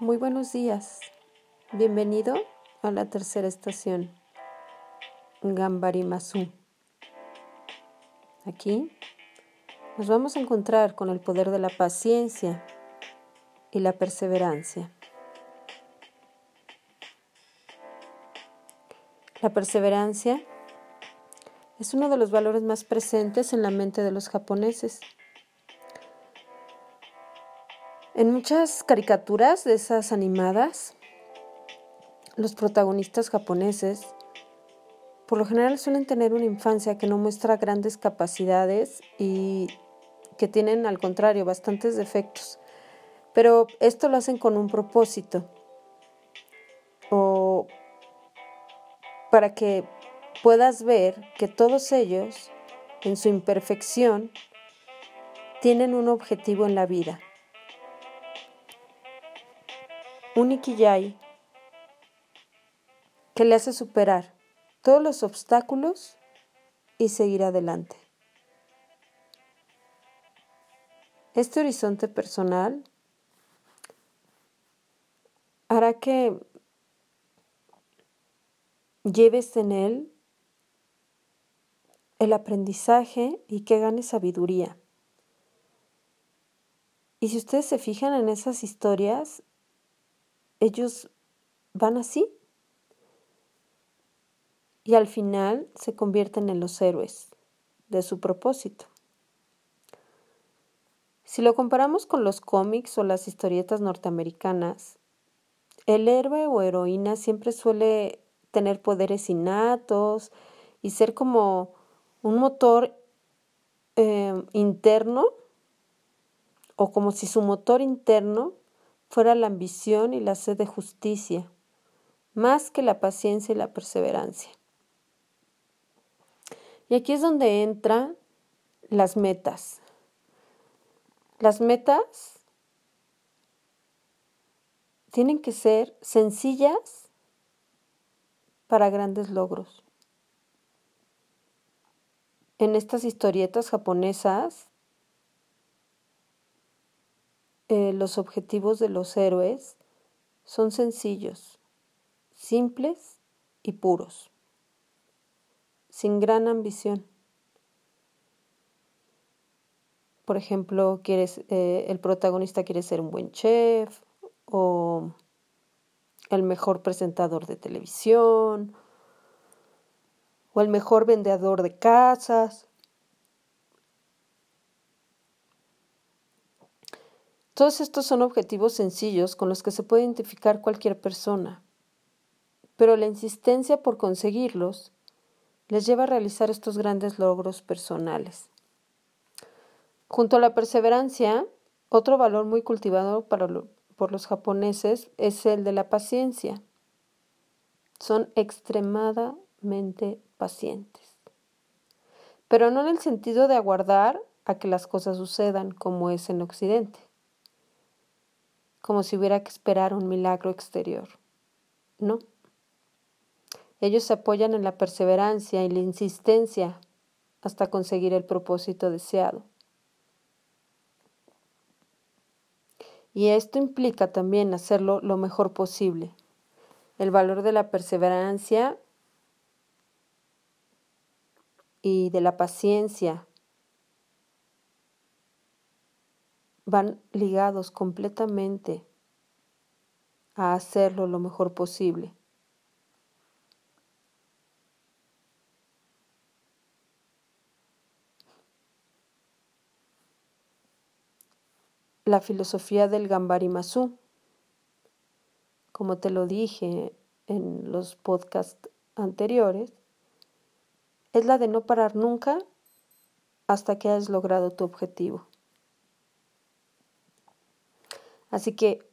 Muy buenos días. Bienvenido a la tercera estación, Gambarimasu. Aquí nos vamos a encontrar con el poder de la paciencia y la perseverancia. La perseverancia es uno de los valores más presentes en la mente de los japoneses. En muchas caricaturas de esas animadas, los protagonistas japoneses por lo general suelen tener una infancia que no muestra grandes capacidades y que tienen al contrario bastantes defectos. Pero esto lo hacen con un propósito o para que puedas ver que todos ellos, en su imperfección, tienen un objetivo en la vida un que le hace superar todos los obstáculos y seguir adelante. Este horizonte personal hará que lleves en él el aprendizaje y que ganes sabiduría. Y si ustedes se fijan en esas historias, ellos van así y al final se convierten en los héroes de su propósito. Si lo comparamos con los cómics o las historietas norteamericanas, el héroe o heroína siempre suele tener poderes innatos y ser como un motor eh, interno o como si su motor interno fuera la ambición y la sed de justicia, más que la paciencia y la perseverancia. Y aquí es donde entran las metas. Las metas tienen que ser sencillas para grandes logros. En estas historietas japonesas eh, los objetivos de los héroes son sencillos, simples y puros, sin gran ambición. Por ejemplo, quieres, eh, el protagonista quiere ser un buen chef o el mejor presentador de televisión o el mejor vendedor de casas Todos estos son objetivos sencillos con los que se puede identificar cualquier persona, pero la insistencia por conseguirlos les lleva a realizar estos grandes logros personales. Junto a la perseverancia, otro valor muy cultivado por los japoneses es el de la paciencia. Son extremadamente pacientes, pero no en el sentido de aguardar a que las cosas sucedan como es en Occidente como si hubiera que esperar un milagro exterior. No. Ellos se apoyan en la perseverancia y la insistencia hasta conseguir el propósito deseado. Y esto implica también hacerlo lo mejor posible. El valor de la perseverancia y de la paciencia van ligados completamente a hacerlo lo mejor posible. La filosofía del Gambarimasu, como te lo dije en los podcasts anteriores, es la de no parar nunca hasta que hayas logrado tu objetivo. Así que,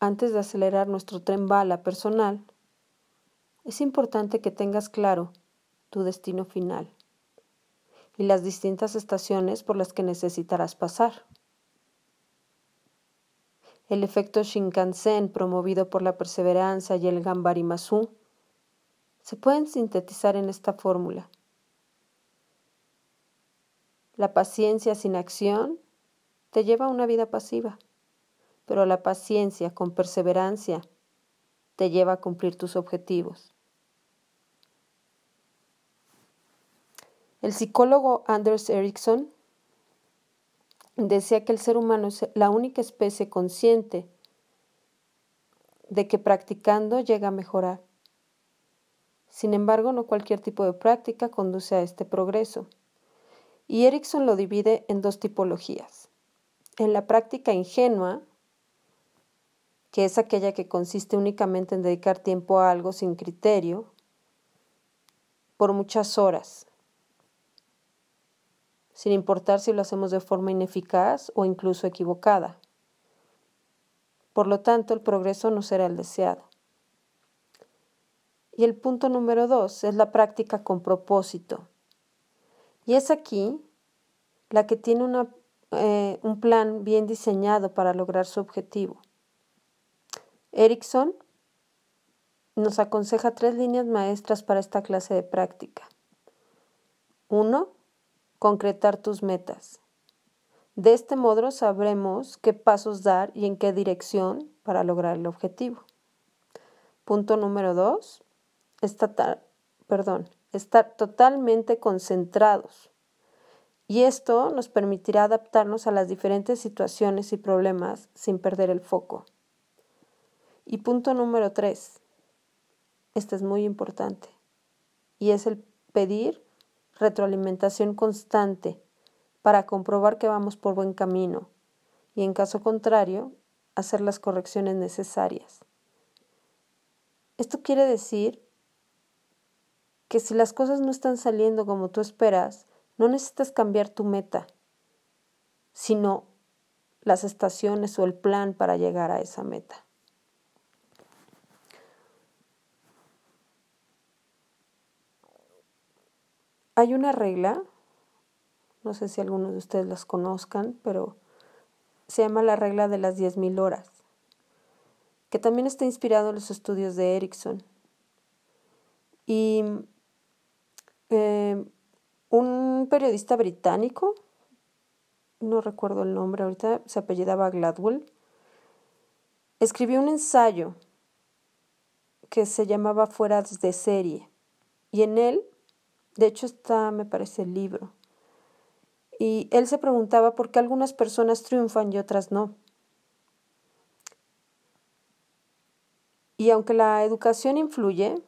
antes de acelerar nuestro tren bala personal, es importante que tengas claro tu destino final y las distintas estaciones por las que necesitarás pasar. El efecto Shinkansen promovido por la perseverancia y el Gambarimasu se pueden sintetizar en esta fórmula. La paciencia sin acción te lleva a una vida pasiva pero la paciencia con perseverancia te lleva a cumplir tus objetivos. El psicólogo Anders Ericsson decía que el ser humano es la única especie consciente de que practicando llega a mejorar. Sin embargo, no cualquier tipo de práctica conduce a este progreso. Y Erickson lo divide en dos tipologías. En la práctica ingenua, que es aquella que consiste únicamente en dedicar tiempo a algo sin criterio, por muchas horas, sin importar si lo hacemos de forma ineficaz o incluso equivocada. Por lo tanto, el progreso no será el deseado. Y el punto número dos es la práctica con propósito. Y es aquí la que tiene eh, un plan bien diseñado para lograr su objetivo. Erickson nos aconseja tres líneas maestras para esta clase de práctica. Uno, concretar tus metas. De este modo sabremos qué pasos dar y en qué dirección para lograr el objetivo. Punto número dos, estar, perdón, estar totalmente concentrados. Y esto nos permitirá adaptarnos a las diferentes situaciones y problemas sin perder el foco. Y punto número tres, este es muy importante, y es el pedir retroalimentación constante para comprobar que vamos por buen camino y en caso contrario, hacer las correcciones necesarias. Esto quiere decir que si las cosas no están saliendo como tú esperas, no necesitas cambiar tu meta, sino las estaciones o el plan para llegar a esa meta. Hay una regla, no sé si algunos de ustedes las conozcan, pero se llama la regla de las 10.000 horas, que también está inspirado en los estudios de Erickson. Y eh, un periodista británico, no recuerdo el nombre ahorita, se apellidaba Gladwell, escribió un ensayo que se llamaba Fuera de serie. Y en él de hecho, está, me parece, el libro. Y él se preguntaba por qué algunas personas triunfan y otras no. Y aunque la educación influye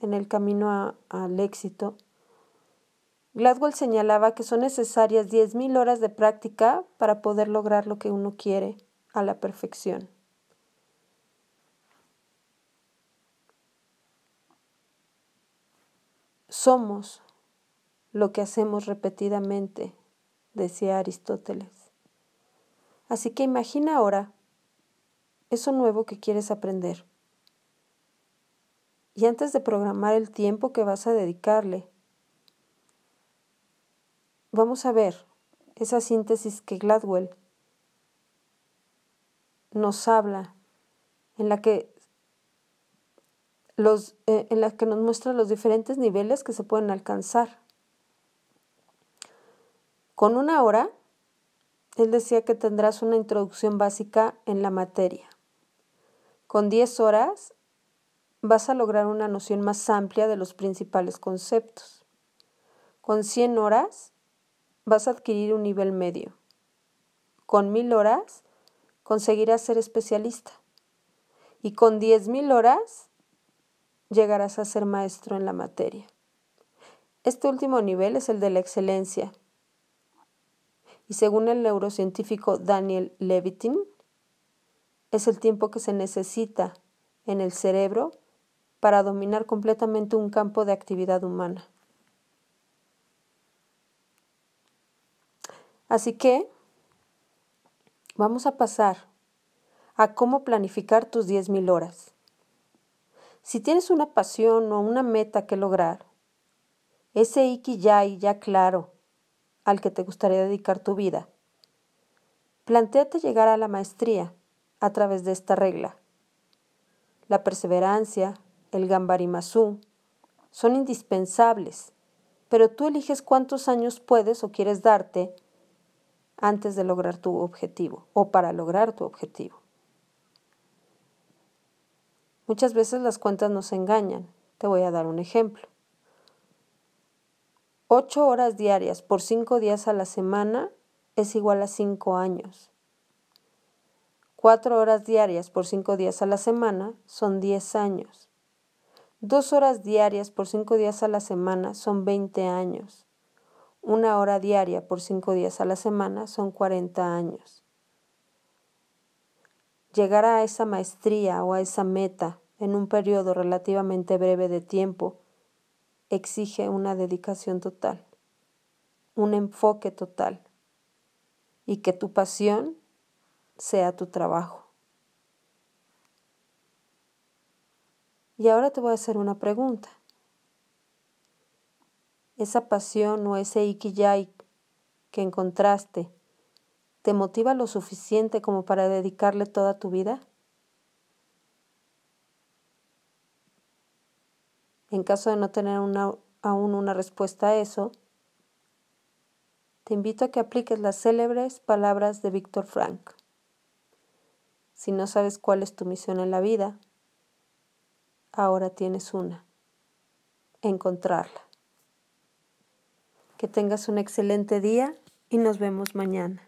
en el camino al éxito, Gladwell señalaba que son necesarias 10.000 horas de práctica para poder lograr lo que uno quiere a la perfección. Somos lo que hacemos repetidamente, decía Aristóteles. Así que imagina ahora eso nuevo que quieres aprender. Y antes de programar el tiempo que vas a dedicarle, vamos a ver esa síntesis que Gladwell nos habla, en la que los, eh, en la que nos muestra los diferentes niveles que se pueden alcanzar. Con una hora, él decía que tendrás una introducción básica en la materia. Con diez horas, vas a lograr una noción más amplia de los principales conceptos. Con cien horas, vas a adquirir un nivel medio. Con mil horas, conseguirás ser especialista. Y con diez mil horas, llegarás a ser maestro en la materia. Este último nivel es el de la excelencia y según el neurocientífico Daniel Levitin, es el tiempo que se necesita en el cerebro para dominar completamente un campo de actividad humana. Así que vamos a pasar a cómo planificar tus 10.000 horas. Si tienes una pasión o una meta que lograr, ese ikigai ya claro al que te gustaría dedicar tu vida. Plantéate llegar a la maestría a través de esta regla. La perseverancia, el gambarimasú, son indispensables, pero tú eliges cuántos años puedes o quieres darte antes de lograr tu objetivo o para lograr tu objetivo. Muchas veces las cuentas nos engañan. Te voy a dar un ejemplo. Ocho horas diarias por cinco días a la semana es igual a cinco años. Cuatro horas diarias por cinco días a la semana son diez años. Dos horas diarias por cinco días a la semana son veinte años. Una hora diaria por cinco días a la semana son cuarenta años. Llegar a esa maestría o a esa meta en un periodo relativamente breve de tiempo exige una dedicación total, un enfoque total y que tu pasión sea tu trabajo. Y ahora te voy a hacer una pregunta. Esa pasión o ese ikigai que encontraste ¿Te motiva lo suficiente como para dedicarle toda tu vida? En caso de no tener aún una respuesta a eso, te invito a que apliques las célebres palabras de Víctor Frank. Si no sabes cuál es tu misión en la vida, ahora tienes una, encontrarla. Que tengas un excelente día y nos vemos mañana.